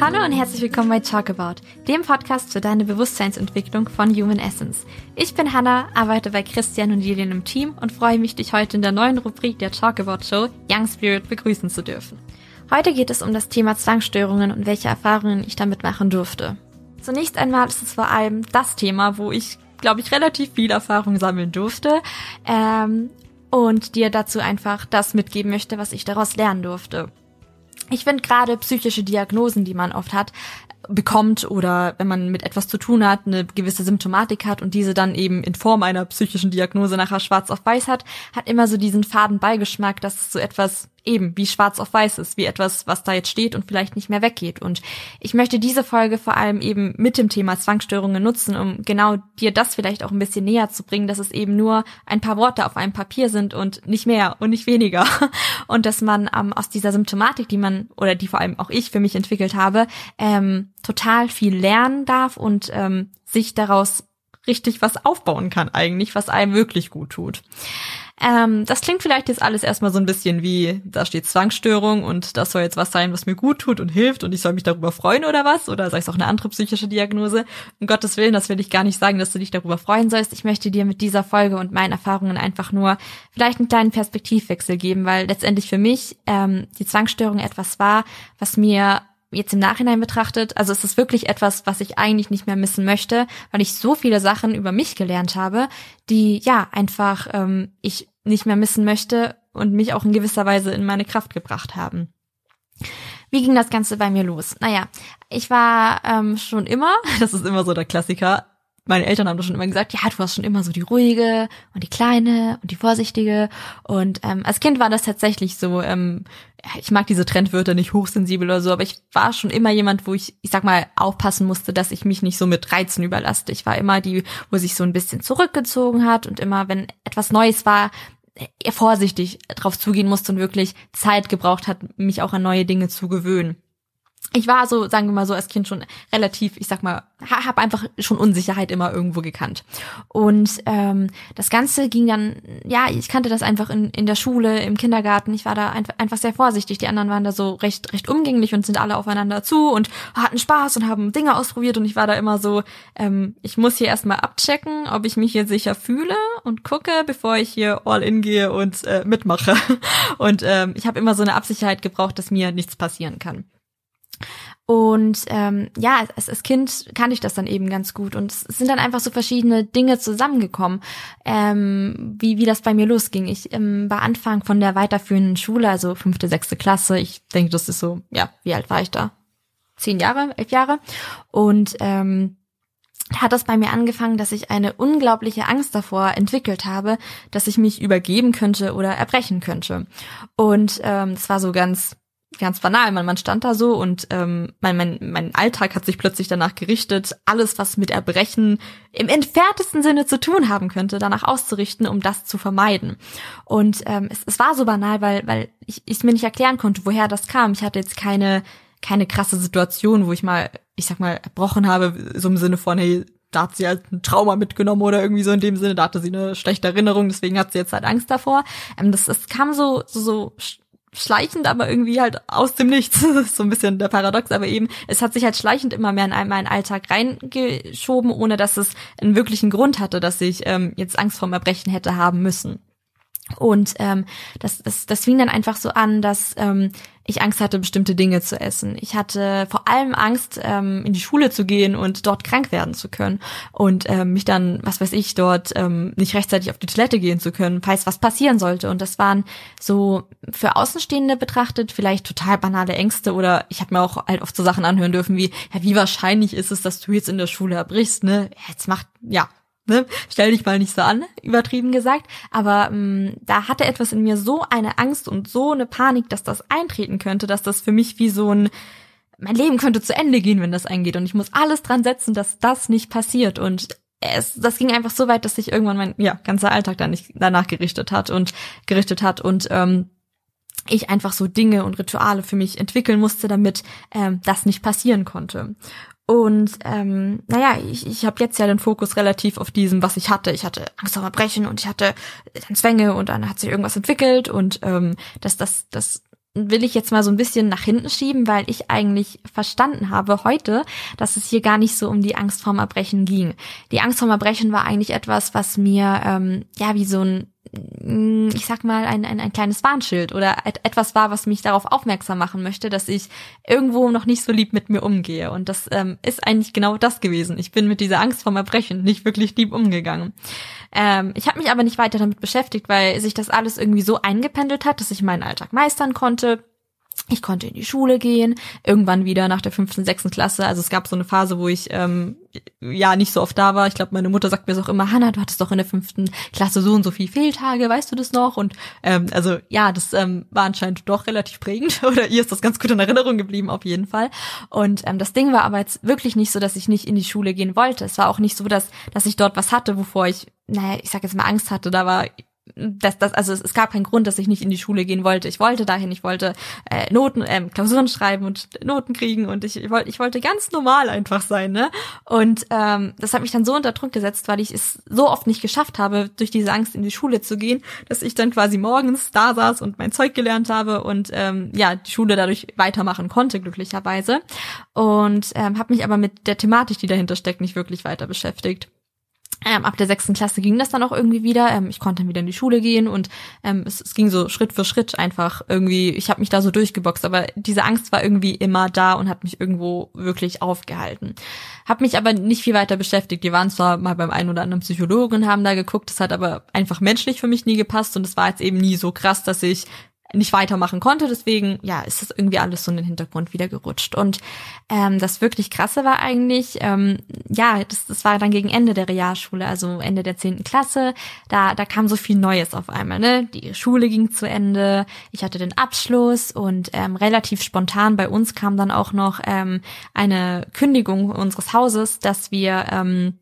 Hallo und herzlich willkommen bei Talk About, dem Podcast für deine Bewusstseinsentwicklung von Human Essence. Ich bin Hannah, arbeite bei Christian und Julian im Team und freue mich, dich heute in der neuen Rubrik der Talk About Show Young Spirit begrüßen zu dürfen. Heute geht es um das Thema Zwangsstörungen und welche Erfahrungen ich damit machen durfte. Zunächst einmal ist es vor allem das Thema, wo ich, glaube ich, relativ viel Erfahrung sammeln durfte ähm, und dir dazu einfach das mitgeben möchte, was ich daraus lernen durfte. Ich finde gerade psychische Diagnosen, die man oft hat, bekommt oder wenn man mit etwas zu tun hat, eine gewisse Symptomatik hat und diese dann eben in Form einer psychischen Diagnose nachher schwarz auf weiß hat, hat immer so diesen faden Beigeschmack, dass es so etwas eben wie schwarz auf weiß ist, wie etwas, was da jetzt steht und vielleicht nicht mehr weggeht. Und ich möchte diese Folge vor allem eben mit dem Thema Zwangsstörungen nutzen, um genau dir das vielleicht auch ein bisschen näher zu bringen, dass es eben nur ein paar Worte auf einem Papier sind und nicht mehr und nicht weniger. Und dass man ähm, aus dieser Symptomatik, die man oder die vor allem auch ich für mich entwickelt habe, ähm, total viel lernen darf und ähm, sich daraus richtig was aufbauen kann eigentlich, was einem wirklich gut tut. Ähm, das klingt vielleicht jetzt alles erstmal so ein bisschen wie, da steht Zwangsstörung und das soll jetzt was sein, was mir gut tut und hilft und ich soll mich darüber freuen oder was? Oder sei es auch eine andere psychische Diagnose? Um Gottes Willen, das will ich gar nicht sagen, dass du dich darüber freuen sollst. Ich möchte dir mit dieser Folge und meinen Erfahrungen einfach nur vielleicht einen kleinen Perspektivwechsel geben, weil letztendlich für mich ähm, die Zwangsstörung etwas war, was mir jetzt im Nachhinein betrachtet, also es ist wirklich etwas, was ich eigentlich nicht mehr missen möchte, weil ich so viele Sachen über mich gelernt habe, die ja einfach ähm, ich nicht mehr missen möchte und mich auch in gewisser Weise in meine Kraft gebracht haben. Wie ging das Ganze bei mir los? Naja, ich war ähm, schon immer, das ist immer so der Klassiker, meine Eltern haben doch schon immer gesagt, ja, du warst schon immer so die ruhige und die kleine und die vorsichtige. Und ähm, als Kind war das tatsächlich so. Ähm, ich mag diese Trendwörter nicht hochsensibel oder so, aber ich war schon immer jemand, wo ich, ich sag mal, aufpassen musste, dass ich mich nicht so mit Reizen überlaste. Ich war immer die, wo sich so ein bisschen zurückgezogen hat und immer, wenn etwas Neues war, vorsichtig drauf zugehen musste und wirklich Zeit gebraucht hat, mich auch an neue Dinge zu gewöhnen ich war so, sagen wir mal so, als Kind schon relativ, ich sag mal, habe einfach schon Unsicherheit immer irgendwo gekannt. Und ähm, das Ganze ging dann, ja, ich kannte das einfach in, in der Schule, im Kindergarten. Ich war da einfach, einfach sehr vorsichtig. Die anderen waren da so recht, recht umgänglich und sind alle aufeinander zu und hatten Spaß und haben Dinge ausprobiert. Und ich war da immer so, ähm, ich muss hier erstmal abchecken, ob ich mich hier sicher fühle und gucke, bevor ich hier all in gehe und äh, mitmache. Und ähm, ich habe immer so eine Absicherheit gebraucht, dass mir nichts passieren kann. Und ähm, ja, als, als Kind kannte ich das dann eben ganz gut. Und es sind dann einfach so verschiedene Dinge zusammengekommen, ähm, wie, wie das bei mir losging. Ich ähm, war Anfang von der weiterführenden Schule, also fünfte, sechste Klasse. Ich denke, das ist so, ja, wie alt war ich da? Zehn Jahre, elf Jahre. Und ähm, hat das bei mir angefangen, dass ich eine unglaubliche Angst davor entwickelt habe, dass ich mich übergeben könnte oder erbrechen könnte. Und ähm, es war so ganz ganz banal. Man, man stand da so und ähm, mein, mein, mein Alltag hat sich plötzlich danach gerichtet, alles, was mit Erbrechen im entferntesten Sinne zu tun haben könnte, danach auszurichten, um das zu vermeiden. Und ähm, es, es war so banal, weil, weil ich es mir nicht erklären konnte, woher das kam. Ich hatte jetzt keine, keine krasse Situation, wo ich mal, ich sag mal, erbrochen habe, so im Sinne von, hey, da hat sie halt ein Trauma mitgenommen oder irgendwie so in dem Sinne, da hatte sie eine schlechte Erinnerung, deswegen hat sie jetzt halt Angst davor. Ähm, das, das kam so, so, so schleichend, aber irgendwie halt aus dem Nichts. So ein bisschen der Paradox, aber eben, es hat sich halt schleichend immer mehr in meinen Alltag reingeschoben, ohne dass es einen wirklichen Grund hatte, dass ich ähm, jetzt Angst vorm Erbrechen hätte haben müssen. Und ähm, das, das, das fing dann einfach so an, dass ähm, ich Angst hatte, bestimmte Dinge zu essen. Ich hatte vor allem Angst, ähm, in die Schule zu gehen und dort krank werden zu können und ähm, mich dann, was weiß ich, dort ähm, nicht rechtzeitig auf die Toilette gehen zu können, falls was passieren sollte. Und das waren so für Außenstehende betrachtet vielleicht total banale Ängste oder ich habe mir auch halt oft so Sachen anhören dürfen wie, ja, wie wahrscheinlich ist es, dass du jetzt in der Schule erbrichst, ne? Jetzt macht, ja, ne, stell dich mal nicht so an, übertrieben gesagt. Aber ähm, da hatte etwas in mir so eine Angst und so eine Panik, dass das eintreten könnte, dass das für mich wie so ein mein Leben könnte zu Ende gehen, wenn das eingeht. Und ich muss alles dran setzen, dass das nicht passiert. Und es, das ging einfach so weit, dass sich irgendwann mein ja, ganzer Alltag dann nicht danach gerichtet hat und gerichtet hat und ähm, ich einfach so Dinge und Rituale für mich entwickeln musste, damit ähm, das nicht passieren konnte. Und ähm, naja, ich, ich habe jetzt ja den Fokus relativ auf diesem, was ich hatte. Ich hatte Angst vor Erbrechen und ich hatte dann Zwänge und dann hat sich irgendwas entwickelt und ähm, das, das, das will ich jetzt mal so ein bisschen nach hinten schieben, weil ich eigentlich verstanden habe heute, dass es hier gar nicht so um die Angst vorm Erbrechen ging. Die Angst vorm Erbrechen war eigentlich etwas, was mir ähm, ja wie so ein ich sag mal, ein, ein, ein kleines Warnschild oder et etwas war, was mich darauf aufmerksam machen möchte, dass ich irgendwo noch nicht so lieb mit mir umgehe. Und das ähm, ist eigentlich genau das gewesen. Ich bin mit dieser Angst vorm Erbrechen nicht wirklich lieb umgegangen. Ähm, ich habe mich aber nicht weiter damit beschäftigt, weil sich das alles irgendwie so eingependelt hat, dass ich meinen Alltag meistern konnte. Ich konnte in die Schule gehen, irgendwann wieder nach der fünften, sechsten Klasse. Also es gab so eine Phase, wo ich ähm, ja nicht so oft da war. Ich glaube, meine Mutter sagt mir so auch immer, Hanna, du hattest doch in der fünften Klasse so und so viel Fehltage, weißt du das noch? Und ähm, also ja, das ähm, war anscheinend doch relativ prägend. Oder ihr ist das ganz gut in Erinnerung geblieben, auf jeden Fall. Und ähm, das Ding war aber jetzt wirklich nicht so, dass ich nicht in die Schule gehen wollte. Es war auch nicht so, dass, dass ich dort was hatte, wovor ich naja, ich sag jetzt mal Angst hatte, da war das, das, also es, es gab keinen Grund, dass ich nicht in die Schule gehen wollte. Ich wollte dahin, ich wollte äh, Noten, ähm, Klausuren schreiben und Noten kriegen und ich, ich wollte, ich wollte ganz normal einfach sein, ne? Und ähm, das hat mich dann so unter Druck gesetzt, weil ich es so oft nicht geschafft habe, durch diese Angst in die Schule zu gehen, dass ich dann quasi morgens da saß und mein Zeug gelernt habe und ähm, ja die Schule dadurch weitermachen konnte glücklicherweise und ähm, habe mich aber mit der Thematik, die dahinter steckt, nicht wirklich weiter beschäftigt. Ähm, ab der sechsten Klasse ging das dann auch irgendwie wieder. Ähm, ich konnte dann wieder in die Schule gehen und ähm, es, es, ging so Schritt für Schritt einfach irgendwie. Ich habe mich da so durchgeboxt, aber diese Angst war irgendwie immer da und hat mich irgendwo wirklich aufgehalten. Hab mich aber nicht viel weiter beschäftigt. Die waren zwar mal beim einen oder anderen Psychologen haben da geguckt, das hat aber einfach menschlich für mich nie gepasst und es war jetzt eben nie so krass, dass ich nicht weitermachen konnte. Deswegen, ja, ist das irgendwie alles so in den Hintergrund wieder gerutscht. Und ähm, das wirklich Krasse war eigentlich, ähm, ja, das, das war dann gegen Ende der Realschule, also Ende der zehnten Klasse. Da, da kam so viel Neues auf einmal. Ne? Die Schule ging zu Ende, ich hatte den Abschluss und ähm, relativ spontan bei uns kam dann auch noch ähm, eine Kündigung unseres Hauses, dass wir ähm,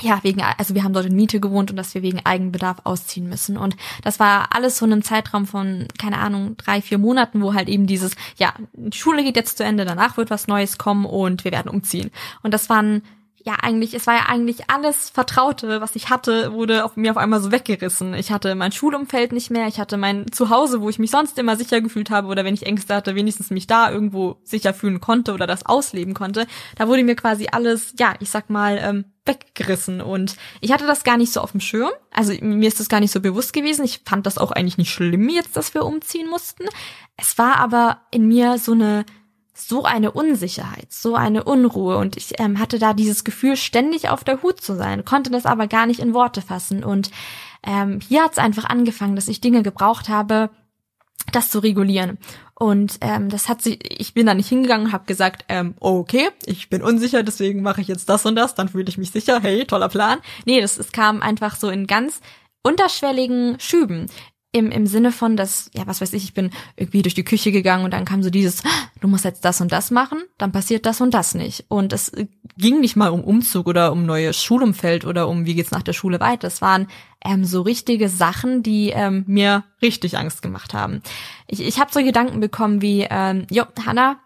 ja, wegen, also wir haben dort in Miete gewohnt und dass wir wegen Eigenbedarf ausziehen müssen. Und das war alles so ein Zeitraum von, keine Ahnung, drei, vier Monaten, wo halt eben dieses, ja, die Schule geht jetzt zu Ende, danach wird was Neues kommen und wir werden umziehen. Und das waren ja eigentlich, es war ja eigentlich alles Vertraute, was ich hatte, wurde auf mir auf einmal so weggerissen. Ich hatte mein Schulumfeld nicht mehr, ich hatte mein Zuhause, wo ich mich sonst immer sicher gefühlt habe oder wenn ich Ängste hatte, wenigstens mich da irgendwo sicher fühlen konnte oder das ausleben konnte. Da wurde mir quasi alles, ja, ich sag mal, ähm, weggerissen und ich hatte das gar nicht so auf dem Schirm. Also mir ist das gar nicht so bewusst gewesen. Ich fand das auch eigentlich nicht schlimm jetzt, dass wir umziehen mussten. Es war aber in mir so eine so eine Unsicherheit, so eine Unruhe und ich ähm, hatte da dieses Gefühl, ständig auf der Hut zu sein, konnte das aber gar nicht in Worte fassen und ähm, hier hat es einfach angefangen, dass ich Dinge gebraucht habe, das zu regulieren. Und ähm, das hat sich, ich bin da nicht hingegangen habe gesagt, ähm, okay, ich bin unsicher, deswegen mache ich jetzt das und das, dann fühle ich mich sicher, hey, toller Plan. Nee, das, es kam einfach so in ganz unterschwelligen Schüben im, im Sinne von, dass, ja, was weiß ich, ich bin irgendwie durch die Küche gegangen und dann kam so dieses, du musst jetzt das und das machen, dann passiert das und das nicht. Und es ging nicht mal um Umzug oder um neues Schulumfeld oder um, wie geht's nach der Schule weiter. Es waren ähm, so richtige Sachen, die ähm, mir richtig Angst gemacht haben. Ich, ich habe so Gedanken bekommen wie, ähm, jo, Hannah,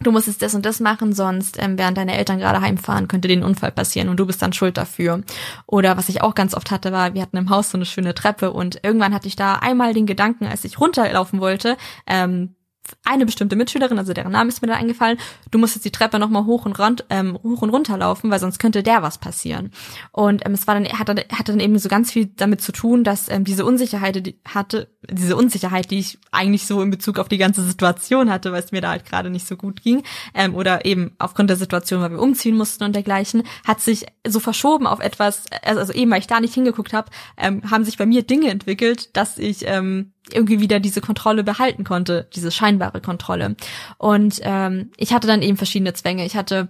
du musst jetzt das und das machen, sonst ähm, während deine Eltern gerade heimfahren, könnte den Unfall passieren und du bist dann schuld dafür. Oder was ich auch ganz oft hatte, war, wir hatten im Haus so eine schöne Treppe und irgendwann hatte ich da einmal den Gedanken, als ich runterlaufen wollte, ähm, eine bestimmte Mitschülerin, also deren Name ist mir da eingefallen, du musst jetzt die Treppe nochmal hoch und rund, ähm, hoch und runter laufen, weil sonst könnte der was passieren. Und ähm, es war dann, hatte, hatte dann eben so ganz viel damit zu tun, dass ähm, diese Unsicherheit, die hatte, diese Unsicherheit, die ich eigentlich so in Bezug auf die ganze Situation hatte, weil es mir da halt gerade nicht so gut ging, ähm, oder eben aufgrund der Situation, weil wir umziehen mussten und dergleichen, hat sich so verschoben auf etwas, also, also eben, weil ich da nicht hingeguckt habe, ähm, haben sich bei mir Dinge entwickelt, dass ich ähm, irgendwie wieder diese Kontrolle behalten konnte, diese scheinbare Kontrolle. Und ähm, ich hatte dann eben verschiedene Zwänge. Ich hatte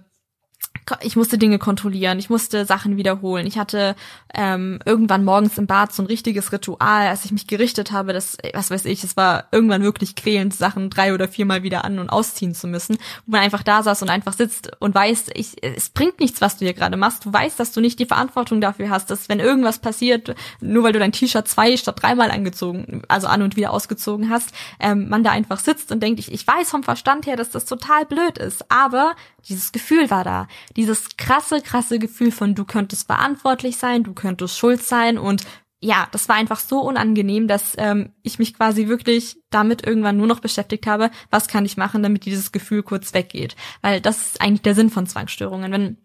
ich musste Dinge kontrollieren, ich musste Sachen wiederholen. Ich hatte ähm, irgendwann morgens im Bad so ein richtiges Ritual, als ich mich gerichtet habe, dass, was weiß ich, es war irgendwann wirklich quälend, Sachen drei oder viermal wieder an- und ausziehen zu müssen, wo man einfach da saß und einfach sitzt und weiß, ich, es bringt nichts, was du hier gerade machst. Du weißt, dass du nicht die Verantwortung dafür hast, dass wenn irgendwas passiert, nur weil du dein T-Shirt zwei statt dreimal angezogen, also an und wieder ausgezogen hast, ähm, man da einfach sitzt und denkt, ich, ich weiß vom Verstand her, dass das total blöd ist, aber dieses Gefühl war da. Dieses krasse, krasse Gefühl von du könntest verantwortlich sein, du könntest schuld sein und ja, das war einfach so unangenehm, dass ähm, ich mich quasi wirklich damit irgendwann nur noch beschäftigt habe, was kann ich machen, damit dieses Gefühl kurz weggeht. Weil das ist eigentlich der Sinn von Zwangsstörungen. Wenn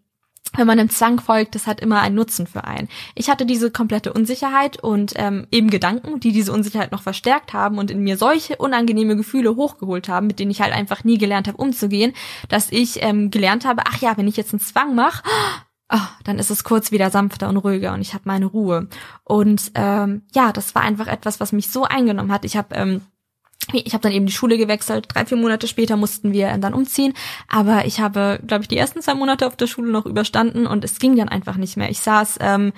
wenn man dem Zwang folgt, das hat immer einen Nutzen für einen. Ich hatte diese komplette Unsicherheit und ähm, eben Gedanken, die diese Unsicherheit noch verstärkt haben und in mir solche unangenehme Gefühle hochgeholt haben, mit denen ich halt einfach nie gelernt habe umzugehen, dass ich ähm, gelernt habe, ach ja, wenn ich jetzt einen Zwang mache, oh, dann ist es kurz wieder sanfter und ruhiger und ich habe meine Ruhe. Und ähm, ja, das war einfach etwas, was mich so eingenommen hat. Ich habe ähm, ich habe dann eben die Schule gewechselt. Drei, vier Monate später mussten wir dann umziehen. Aber ich habe, glaube ich, die ersten zwei Monate auf der Schule noch überstanden und es ging dann einfach nicht mehr. Ich saß, ähm,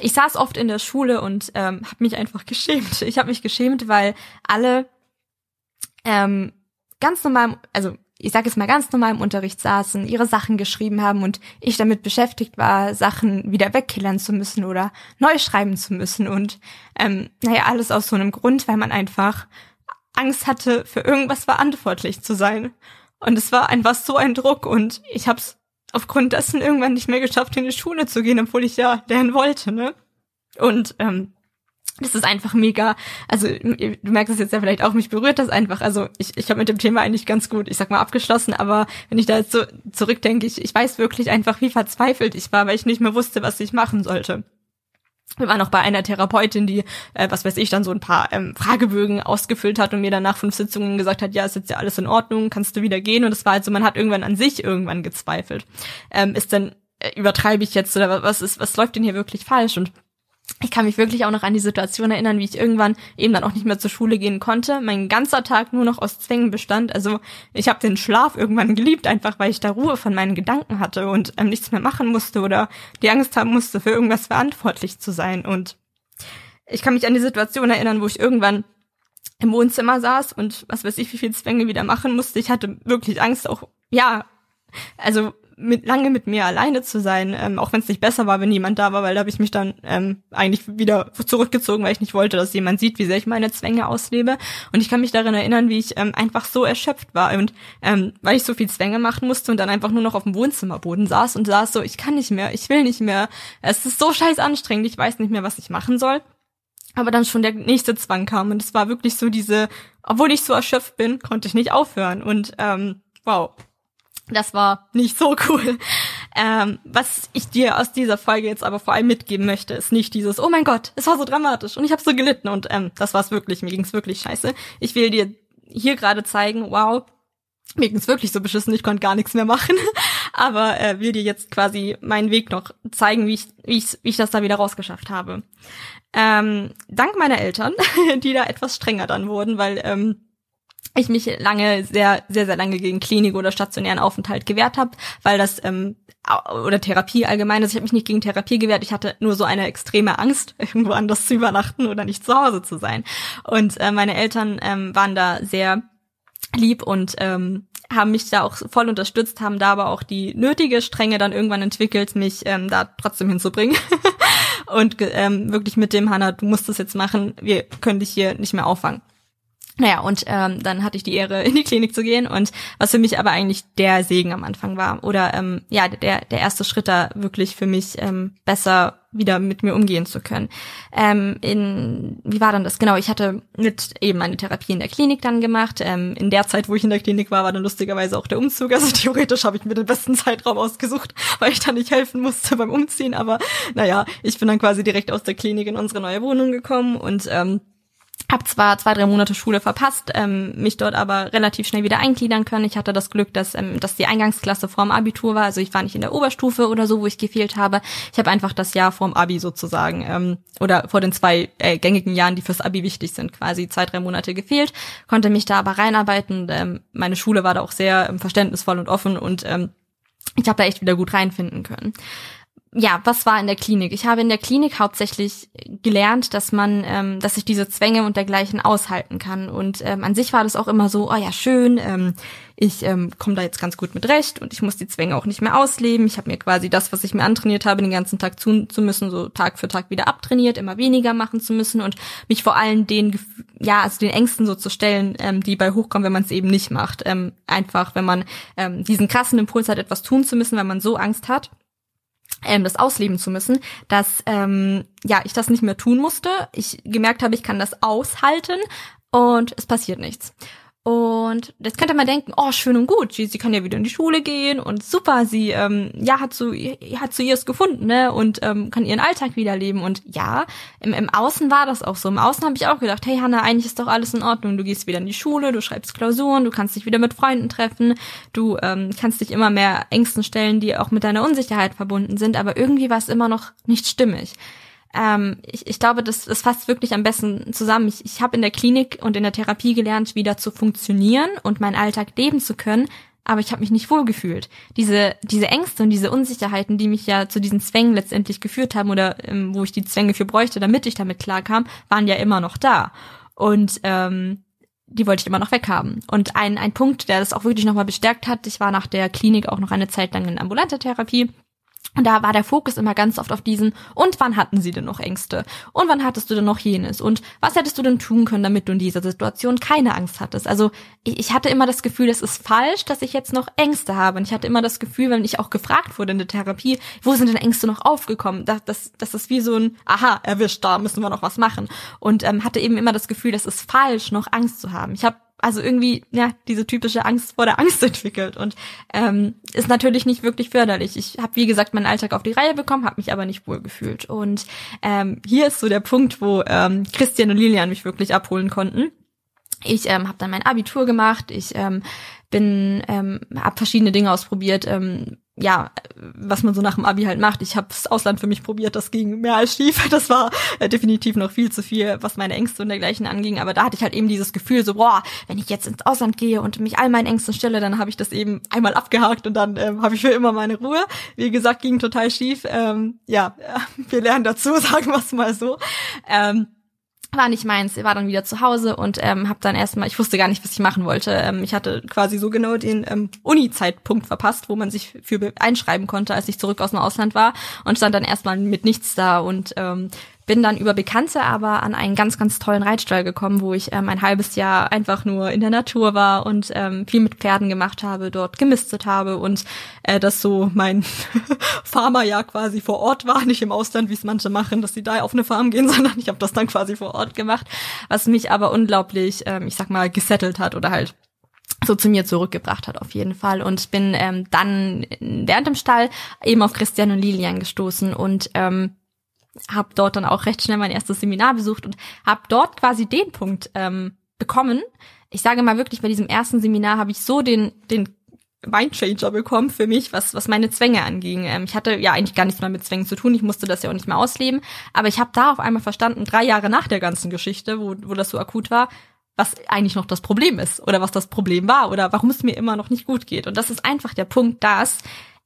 ich saß oft in der Schule und ähm, habe mich einfach geschämt. Ich habe mich geschämt, weil alle ähm, ganz normal, also ich sage es mal ganz normal im Unterricht saßen, ihre Sachen geschrieben haben und ich damit beschäftigt war, Sachen wieder wegkillern zu müssen oder neu schreiben zu müssen und ähm, naja, alles aus so einem Grund, weil man einfach Angst hatte, für irgendwas verantwortlich zu sein. Und es war einfach so ein Druck und ich habe es aufgrund dessen irgendwann nicht mehr geschafft, in die Schule zu gehen, obwohl ich ja lernen wollte, ne? Und ähm, das ist einfach mega, also du merkst es jetzt ja vielleicht auch, mich berührt das einfach. Also ich, ich habe mit dem Thema eigentlich ganz gut, ich sag mal, abgeschlossen, aber wenn ich da jetzt so zurückdenke, ich, ich weiß wirklich einfach, wie verzweifelt ich war, weil ich nicht mehr wusste, was ich machen sollte wir waren auch bei einer Therapeutin, die, äh, was weiß ich, dann so ein paar ähm, Fragebögen ausgefüllt hat und mir dann nach fünf Sitzungen gesagt hat, ja, ist jetzt ja alles in Ordnung, kannst du wieder gehen. Und es war halt so, man hat irgendwann an sich irgendwann gezweifelt. Ähm, ist denn, äh, übertreibe ich jetzt oder was ist, was läuft denn hier wirklich falsch? Und ich kann mich wirklich auch noch an die Situation erinnern, wie ich irgendwann eben dann auch nicht mehr zur Schule gehen konnte. Mein ganzer Tag nur noch aus Zwängen bestand. Also ich habe den Schlaf irgendwann geliebt, einfach weil ich da Ruhe von meinen Gedanken hatte und ähm, nichts mehr machen musste oder die Angst haben musste, für irgendwas verantwortlich zu sein. Und ich kann mich an die Situation erinnern, wo ich irgendwann im Wohnzimmer saß und was weiß ich, wie viel Zwänge wieder machen musste. Ich hatte wirklich Angst, auch ja, also mit, lange mit mir alleine zu sein, ähm, auch wenn es nicht besser war, wenn jemand da war, weil da habe ich mich dann ähm, eigentlich wieder zurückgezogen, weil ich nicht wollte, dass jemand sieht, wie sehr ich meine Zwänge auslebe. Und ich kann mich daran erinnern, wie ich ähm, einfach so erschöpft war und ähm, weil ich so viel Zwänge machen musste und dann einfach nur noch auf dem Wohnzimmerboden saß und saß so, ich kann nicht mehr, ich will nicht mehr, es ist so scheiß anstrengend, ich weiß nicht mehr, was ich machen soll. Aber dann schon der nächste Zwang kam und es war wirklich so diese, obwohl ich so erschöpft bin, konnte ich nicht aufhören und ähm, wow, das war nicht so cool. Ähm, was ich dir aus dieser Folge jetzt aber vor allem mitgeben möchte, ist nicht dieses, oh mein Gott, es war so dramatisch und ich habe so gelitten und ähm, das war's wirklich, mir ging's wirklich scheiße. Ich will dir hier gerade zeigen, wow, mir ging's wirklich so beschissen, ich konnte gar nichts mehr machen, aber äh, will dir jetzt quasi meinen Weg noch zeigen, wie ich, wie ich, wie ich das da wieder rausgeschafft habe. Ähm, dank meiner Eltern, die da etwas strenger dann wurden, weil ähm, ich mich lange, sehr, sehr, sehr lange gegen Klinik oder stationären Aufenthalt gewehrt habe, weil das ähm, oder Therapie allgemein. Also ich habe mich nicht gegen Therapie gewehrt, ich hatte nur so eine extreme Angst, irgendwo anders zu übernachten oder nicht zu Hause zu sein. Und äh, meine Eltern ähm, waren da sehr lieb und ähm, haben mich da auch voll unterstützt, haben da aber auch die nötige Strenge dann irgendwann entwickelt, mich ähm, da trotzdem hinzubringen. und ähm, wirklich mit dem, Hanna, du musst das jetzt machen, wir können dich hier nicht mehr auffangen. Naja, und ähm, dann hatte ich die Ehre, in die Klinik zu gehen und was für mich aber eigentlich der Segen am Anfang war. Oder ähm, ja, der, der erste Schritt da wirklich für mich ähm, besser wieder mit mir umgehen zu können. Ähm, in, wie war dann das? Genau, ich hatte mit eben meine Therapie in der Klinik dann gemacht. Ähm, in der Zeit, wo ich in der Klinik war, war dann lustigerweise auch der Umzug. Also theoretisch habe ich mir den besten Zeitraum ausgesucht, weil ich da nicht helfen musste beim Umziehen. Aber naja, ich bin dann quasi direkt aus der Klinik in unsere neue Wohnung gekommen und ähm, hab zwar zwei, drei Monate Schule verpasst, ähm, mich dort aber relativ schnell wieder eingliedern können. Ich hatte das Glück, dass, ähm, dass die Eingangsklasse vorm Abitur war. Also ich war nicht in der Oberstufe oder so, wo ich gefehlt habe. Ich habe einfach das Jahr vorm Abi sozusagen ähm, oder vor den zwei äh, gängigen Jahren, die fürs Abi wichtig sind, quasi zwei, drei Monate gefehlt, konnte mich da aber reinarbeiten. Ähm, meine Schule war da auch sehr ähm, verständnisvoll und offen und ähm, ich habe da echt wieder gut reinfinden können ja, was war in der Klinik? Ich habe in der Klinik hauptsächlich gelernt, dass man, ähm, dass ich diese Zwänge und dergleichen aushalten kann. Und ähm, an sich war das auch immer so, oh ja, schön, ähm, ich ähm, komme da jetzt ganz gut mit recht und ich muss die Zwänge auch nicht mehr ausleben. Ich habe mir quasi das, was ich mir antrainiert habe, den ganzen Tag tun zu müssen, so Tag für Tag wieder abtrainiert, immer weniger machen zu müssen und mich vor allem den, ja, also den Ängsten so zu stellen, ähm, die bei hochkommen, wenn man es eben nicht macht. Ähm, einfach, wenn man ähm, diesen krassen Impuls hat, etwas tun zu müssen, wenn man so Angst hat ähm, das ausleben zu müssen, dass ähm, ja ich das nicht mehr tun musste. Ich gemerkt habe, ich kann das aushalten und es passiert nichts. Und jetzt könnte man denken, oh, schön und gut, sie, sie kann ja wieder in die Schule gehen und super, sie ähm, ja hat so hat so ihrs gefunden, ne? Und ähm, kann ihren Alltag wieder leben. Und ja, im, im Außen war das auch so. Im Außen habe ich auch gedacht, hey Hanna, eigentlich ist doch alles in Ordnung. Du gehst wieder in die Schule, du schreibst Klausuren, du kannst dich wieder mit Freunden treffen, du ähm, kannst dich immer mehr Ängsten stellen, die auch mit deiner Unsicherheit verbunden sind, aber irgendwie war es immer noch nicht stimmig ähm, ich, ich glaube, das, das fasst wirklich am besten zusammen. Ich, ich habe in der Klinik und in der Therapie gelernt, wieder zu funktionieren und meinen Alltag leben zu können, aber ich habe mich nicht wohlgefühlt. Diese, diese Ängste und diese Unsicherheiten, die mich ja zu diesen Zwängen letztendlich geführt haben oder ähm, wo ich die Zwänge für bräuchte, damit ich damit klarkam, waren ja immer noch da. Und ähm, die wollte ich immer noch weghaben. Und ein, ein Punkt, der das auch wirklich nochmal bestärkt hat, ich war nach der Klinik auch noch eine Zeit lang in ambulanter Therapie und da war der Fokus immer ganz oft auf diesen, und wann hatten sie denn noch Ängste? Und wann hattest du denn noch jenes? Und was hättest du denn tun können, damit du in dieser Situation keine Angst hattest? Also ich hatte immer das Gefühl, es ist falsch, dass ich jetzt noch Ängste habe. Und ich hatte immer das Gefühl, wenn ich auch gefragt wurde in der Therapie, wo sind denn Ängste noch aufgekommen? Das, das, das ist wie so ein, aha, erwischt, da müssen wir noch was machen. Und ähm, hatte eben immer das Gefühl, es ist falsch, noch Angst zu haben. Ich habe also irgendwie, ja, diese typische Angst vor der Angst entwickelt und ähm, ist natürlich nicht wirklich förderlich. Ich habe, wie gesagt, meinen Alltag auf die Reihe bekommen, habe mich aber nicht wohl gefühlt. Und ähm, hier ist so der Punkt, wo ähm, Christian und Lilian mich wirklich abholen konnten. Ich ähm, habe dann mein Abitur gemacht, ich ähm, bin, ähm, habe verschiedene Dinge ausprobiert, ähm, ja, was man so nach dem Abi halt macht. Ich habe das Ausland für mich probiert, das ging mehr als schief. Das war äh, definitiv noch viel zu viel, was meine Ängste und dergleichen anging. Aber da hatte ich halt eben dieses Gefühl, so, boah, wenn ich jetzt ins Ausland gehe und mich all meinen Ängsten stelle, dann habe ich das eben einmal abgehakt und dann ähm, habe ich für immer meine Ruhe. Wie gesagt, ging total schief. Ähm, ja, wir lernen dazu, sagen wir es mal so. Ähm, war nicht meins, war dann wieder zu Hause und ähm, habe dann erstmal, ich wusste gar nicht, was ich machen wollte. Ähm, ich hatte quasi so genau den ähm, Uni-Zeitpunkt verpasst, wo man sich für einschreiben konnte, als ich zurück aus dem Ausland war und stand dann erstmal mit nichts da und ähm, bin dann über Bekannte aber an einen ganz, ganz tollen Reitstall gekommen, wo ich ähm, ein halbes Jahr einfach nur in der Natur war und ähm, viel mit Pferden gemacht habe, dort gemistet habe und äh, das so mein Farmerjahr quasi vor Ort war, nicht im Ausland, wie es manche machen, dass sie da auf eine Farm gehen, sondern ich habe das dann quasi vor Ort gemacht, was mich aber unglaublich, ähm, ich sag mal, gesettelt hat oder halt so zu mir zurückgebracht hat auf jeden Fall. Und bin ähm, dann während dem Stall eben auf Christian und Lilian gestoßen und ähm, habe dort dann auch recht schnell mein erstes Seminar besucht und habe dort quasi den Punkt ähm, bekommen. Ich sage mal wirklich, bei diesem ersten Seminar habe ich so den, den Mindchanger bekommen für mich, was, was meine Zwänge anging. Ähm, ich hatte ja eigentlich gar nichts mehr mit Zwängen zu tun, ich musste das ja auch nicht mehr ausleben, aber ich habe da auf einmal verstanden, drei Jahre nach der ganzen Geschichte, wo, wo das so akut war, was eigentlich noch das Problem ist oder was das Problem war oder warum es mir immer noch nicht gut geht. Und das ist einfach der Punkt, dass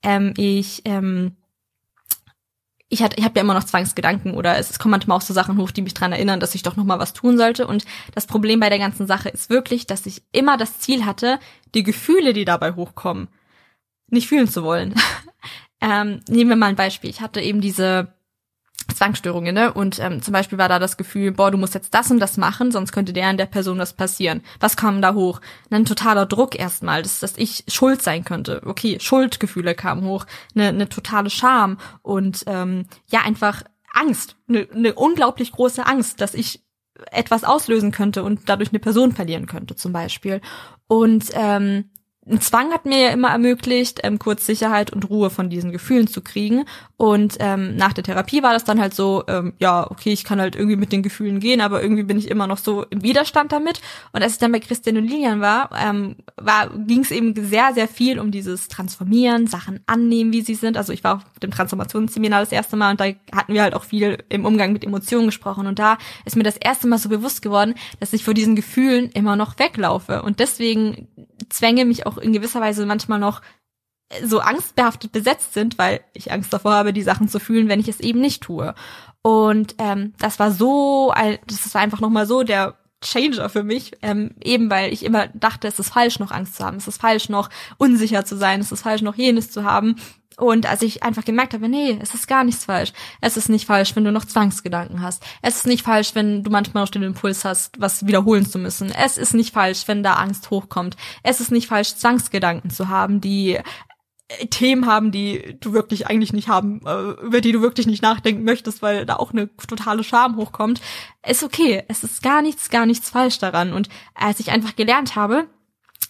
ähm, ich ähm, ich, hatte, ich habe ja immer noch Zwangsgedanken oder es, kommen manchmal auch so Sachen hoch, die mich dran erinnern, dass ich doch noch mal was tun sollte. Und das Problem bei der ganzen Sache ist wirklich, dass ich immer das Ziel hatte, die Gefühle, die dabei hochkommen, nicht fühlen zu wollen. ähm, nehmen wir mal ein Beispiel. Ich hatte eben diese Zwangsstörungen, ne? Und ähm, zum Beispiel war da das Gefühl, boah, du musst jetzt das und das machen, sonst könnte der an der Person was passieren. Was kam da hoch? Ein totaler Druck erstmal, dass, dass ich schuld sein könnte. Okay, Schuldgefühle kamen hoch, eine, eine totale Scham und ähm, ja, einfach Angst, eine, eine unglaublich große Angst, dass ich etwas auslösen könnte und dadurch eine Person verlieren könnte, zum Beispiel. Und ähm, ein Zwang hat mir ja immer ermöglicht, ähm, kurz Sicherheit und Ruhe von diesen Gefühlen zu kriegen. Und ähm, nach der Therapie war das dann halt so, ähm, ja, okay, ich kann halt irgendwie mit den Gefühlen gehen, aber irgendwie bin ich immer noch so im Widerstand damit. Und als ich dann bei Christian und Lilian war, ähm, war ging es eben sehr, sehr viel um dieses Transformieren, Sachen annehmen, wie sie sind. Also ich war auf dem Transformationsseminar das erste Mal und da hatten wir halt auch viel im Umgang mit Emotionen gesprochen. Und da ist mir das erste Mal so bewusst geworden, dass ich vor diesen Gefühlen immer noch weglaufe. Und deswegen Zwänge mich auch in gewisser Weise manchmal noch so angstbehaftet besetzt sind, weil ich Angst davor habe, die Sachen zu fühlen, wenn ich es eben nicht tue. Und ähm, das war so, das war einfach nochmal so der Changer für mich, ähm, eben weil ich immer dachte, es ist falsch, noch Angst zu haben, es ist falsch, noch unsicher zu sein, es ist falsch, noch jenes zu haben. Und als ich einfach gemerkt habe, nee, es ist gar nichts falsch. Es ist nicht falsch, wenn du noch Zwangsgedanken hast. Es ist nicht falsch, wenn du manchmal noch den Impuls hast, was wiederholen zu müssen. Es ist nicht falsch, wenn da Angst hochkommt. Es ist nicht falsch, Zwangsgedanken zu haben, die Themen haben, die du wirklich eigentlich nicht haben, äh, über die du wirklich nicht nachdenken möchtest, weil da auch eine totale Scham hochkommt, ist okay. Es ist gar nichts, gar nichts falsch daran. Und als ich einfach gelernt habe,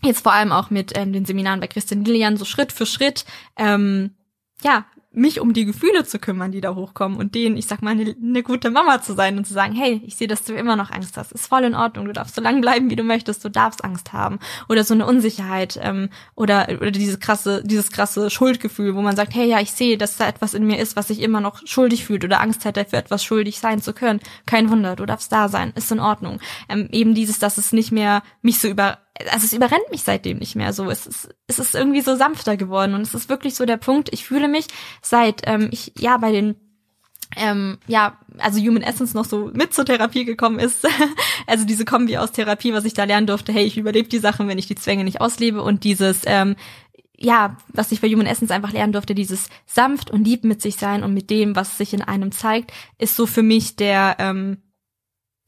jetzt vor allem auch mit ähm, den Seminaren bei Christian Lilian, so Schritt für Schritt, ähm, ja, mich um die Gefühle zu kümmern, die da hochkommen und denen, ich sag mal, eine, eine gute Mama zu sein und zu sagen, hey, ich sehe, dass du immer noch Angst hast, ist voll in Ordnung, du darfst so lange bleiben, wie du möchtest, du darfst Angst haben. Oder so eine Unsicherheit ähm, oder oder dieses krasse dieses krasse Schuldgefühl, wo man sagt, hey, ja, ich sehe, dass da etwas in mir ist, was sich immer noch schuldig fühlt oder Angst hat, dafür etwas schuldig sein zu können. Kein Wunder, du darfst da sein, ist in Ordnung. Ähm, eben dieses, dass es nicht mehr mich so über also es überrennt mich seitdem nicht mehr so. Es ist, es ist irgendwie so sanfter geworden und es ist wirklich so der Punkt, ich fühle mich seit ähm, ich ja bei den ähm, ja, also Human Essence noch so mit zur Therapie gekommen ist. also diese Kombi aus Therapie, was ich da lernen durfte, hey, ich überlebe die Sachen, wenn ich die Zwänge nicht auslebe und dieses, ähm, ja, was ich bei Human Essence einfach lernen durfte, dieses sanft und lieb mit sich sein und mit dem, was sich in einem zeigt, ist so für mich der, ähm,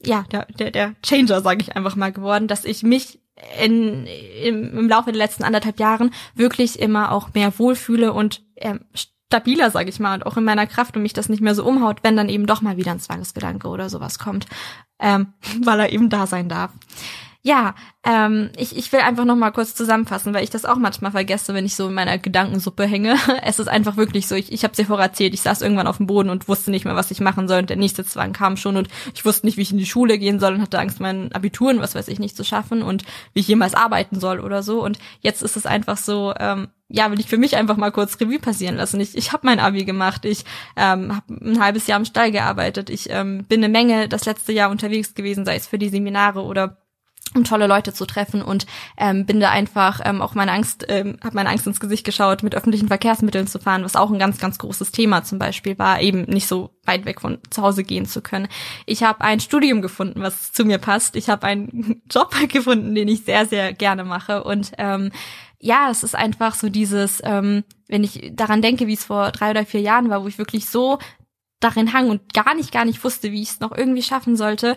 ja, der, der, der Changer, sage ich einfach mal geworden, dass ich mich in, im, im Laufe der letzten anderthalb Jahren wirklich immer auch mehr wohlfühle und ähm, stabiler, sage ich mal, und auch in meiner Kraft und mich das nicht mehr so umhaut, wenn dann eben doch mal wieder ein Zwangsgedanke oder sowas kommt, ähm, weil er eben da sein darf. Ja, ähm, ich, ich will einfach noch mal kurz zusammenfassen, weil ich das auch manchmal vergesse, wenn ich so in meiner Gedankensuppe hänge. Es ist einfach wirklich so, ich, ich habe es dir vorher erzählt, ich saß irgendwann auf dem Boden und wusste nicht mehr, was ich machen soll und der nächste Zwang kam schon und ich wusste nicht, wie ich in die Schule gehen soll und hatte Angst, mein Abitur und was weiß ich nicht zu schaffen und wie ich jemals arbeiten soll oder so und jetzt ist es einfach so, ähm, ja, will ich für mich einfach mal kurz Revue passieren lassen. Ich, ich habe mein Abi gemacht, ich ähm, habe ein halbes Jahr im Stall gearbeitet, ich ähm, bin eine Menge das letzte Jahr unterwegs gewesen, sei es für die Seminare oder um tolle Leute zu treffen und ähm, bin da einfach ähm, auch meine Angst, ähm, habe meine Angst ins Gesicht geschaut, mit öffentlichen Verkehrsmitteln zu fahren, was auch ein ganz, ganz großes Thema zum Beispiel war, eben nicht so weit weg von zu Hause gehen zu können. Ich habe ein Studium gefunden, was zu mir passt. Ich habe einen Job gefunden, den ich sehr, sehr gerne mache und ähm, ja, es ist einfach so dieses, ähm, wenn ich daran denke, wie es vor drei oder vier Jahren war, wo ich wirklich so darin hang und gar nicht, gar nicht wusste, wie ich es noch irgendwie schaffen sollte,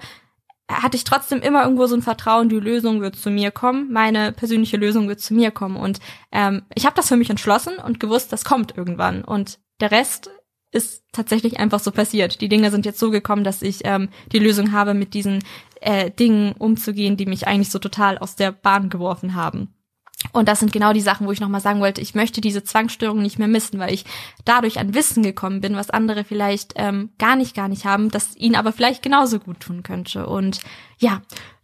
hatte ich trotzdem immer irgendwo so ein Vertrauen, die Lösung wird zu mir kommen, meine persönliche Lösung wird zu mir kommen. Und ähm, ich habe das für mich entschlossen und gewusst, das kommt irgendwann. Und der Rest ist tatsächlich einfach so passiert. Die Dinge sind jetzt so gekommen, dass ich ähm, die Lösung habe, mit diesen äh, Dingen umzugehen, die mich eigentlich so total aus der Bahn geworfen haben. Und das sind genau die Sachen, wo ich nochmal sagen wollte, ich möchte diese Zwangsstörung nicht mehr missen, weil ich dadurch an Wissen gekommen bin, was andere vielleicht ähm, gar nicht, gar nicht haben, das ihnen aber vielleicht genauso gut tun könnte. Und ja,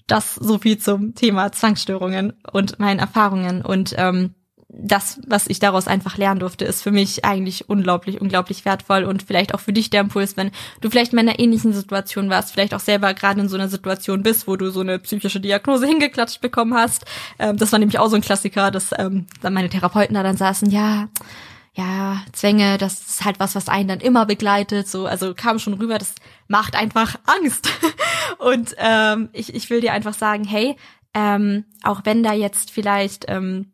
das so viel zum Thema Zwangsstörungen und meinen Erfahrungen. Und ähm, das, was ich daraus einfach lernen durfte, ist für mich eigentlich unglaublich, unglaublich wertvoll und vielleicht auch für dich der Impuls, wenn du vielleicht in einer ähnlichen Situation warst, vielleicht auch selber gerade in so einer Situation bist, wo du so eine psychische Diagnose hingeklatscht bekommen hast. Ähm, das war nämlich auch so ein Klassiker, dass ähm, dann meine Therapeuten da dann saßen, ja, ja, Zwänge, das ist halt was, was einen dann immer begleitet, so, also kam schon rüber, das macht einfach Angst. und ähm, ich, ich will dir einfach sagen, hey, ähm, auch wenn da jetzt vielleicht ähm,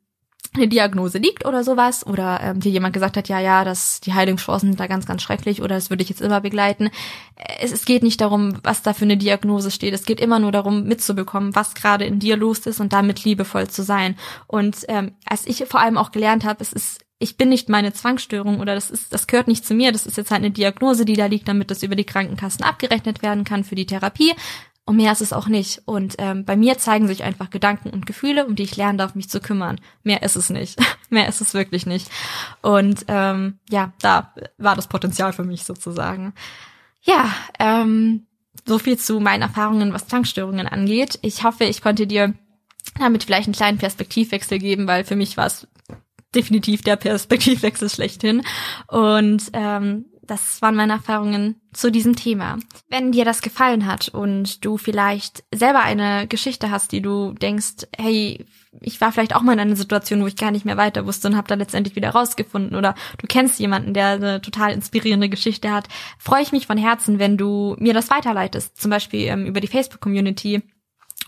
eine Diagnose liegt oder sowas oder ähm, dir jemand gesagt hat, ja, ja, das, die Heilungschancen sind da ganz, ganz schrecklich oder das würde ich jetzt immer begleiten. Es, es geht nicht darum, was da für eine Diagnose steht. Es geht immer nur darum, mitzubekommen, was gerade in dir los ist und damit liebevoll zu sein. Und ähm, als ich vor allem auch gelernt habe, es ist ich bin nicht meine Zwangsstörung oder das ist, das gehört nicht zu mir. Das ist jetzt halt eine Diagnose, die da liegt, damit das über die Krankenkassen abgerechnet werden kann für die Therapie. Und mehr ist es auch nicht. Und ähm, bei mir zeigen sich einfach Gedanken und Gefühle, um die ich lernen darf, mich zu kümmern. Mehr ist es nicht. mehr ist es wirklich nicht. Und ähm, ja, da war das Potenzial für mich sozusagen. Ja, ähm, so viel zu meinen Erfahrungen, was Zwangsstörungen angeht. Ich hoffe, ich konnte dir damit vielleicht einen kleinen Perspektivwechsel geben, weil für mich war es definitiv der Perspektivwechsel schlechthin. Und ähm, das waren meine Erfahrungen zu diesem Thema. Wenn dir das gefallen hat und du vielleicht selber eine Geschichte hast, die du denkst, hey, ich war vielleicht auch mal in einer Situation, wo ich gar nicht mehr weiter wusste und habe da letztendlich wieder rausgefunden oder du kennst jemanden, der eine total inspirierende Geschichte hat, freue ich mich von Herzen, wenn du mir das weiterleitest, zum Beispiel ähm, über die Facebook-Community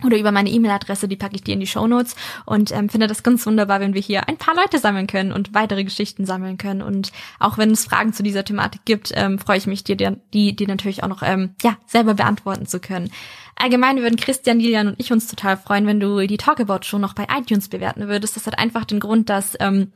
oder über meine E-Mail-Adresse, die packe ich dir in die Show Notes und ähm, finde das ganz wunderbar, wenn wir hier ein paar Leute sammeln können und weitere Geschichten sammeln können. Und auch wenn es Fragen zu dieser Thematik gibt, ähm, freue ich mich, dir die, die natürlich auch noch ähm, ja selber beantworten zu können. Allgemein würden Christian, Lilian und ich uns total freuen, wenn du die Talkabout Show noch bei iTunes bewerten würdest. Das hat einfach den Grund, dass ähm,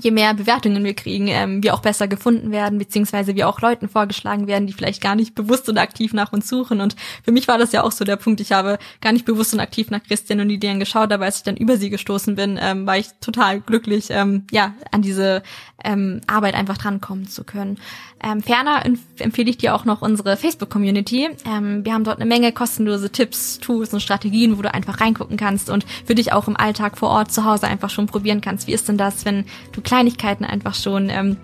je mehr Bewertungen wir kriegen, ähm, wir auch besser gefunden werden, beziehungsweise wir auch Leuten vorgeschlagen werden, die vielleicht gar nicht bewusst und aktiv nach uns suchen. Und für mich war das ja auch so der Punkt, ich habe gar nicht bewusst und aktiv nach Christian und Ideen geschaut, aber als ich dann über sie gestoßen bin, ähm, war ich total glücklich, ähm, ja, an diese ähm, Arbeit einfach drankommen zu können. Ähm, ferner empfehle ich dir auch noch unsere Facebook-Community. Ähm, wir haben dort eine Menge kostenlose Tipps, Tools und Strategien, wo du einfach reingucken kannst und für dich auch im Alltag vor Ort zu Hause einfach schon probieren kannst. Wie ist denn das, wenn du Kleinigkeiten einfach schon ähm,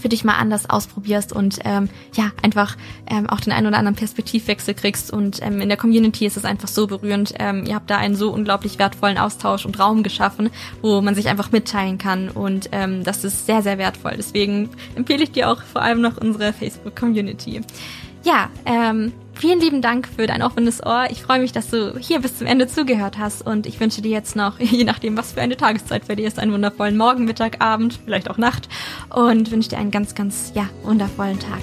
für dich mal anders ausprobierst und ähm, ja, einfach ähm, auch den einen oder anderen Perspektivwechsel kriegst. Und ähm, in der Community ist es einfach so berührend. Ähm, ihr habt da einen so unglaublich wertvollen Austausch und Raum geschaffen, wo man sich einfach mitteilen kann. Und ähm, das ist sehr, sehr wertvoll. Deswegen empfehle ich dir auch vor allem noch unsere Facebook-Community. Ja, ähm, vielen lieben Dank für dein offenes Ohr. Ich freue mich, dass du hier bis zum Ende zugehört hast und ich wünsche dir jetzt noch, je nachdem, was für eine Tageszeit für dich ist, einen wundervollen Morgen, Mittag, Abend, vielleicht auch Nacht und wünsche dir einen ganz, ganz, ja, wundervollen Tag.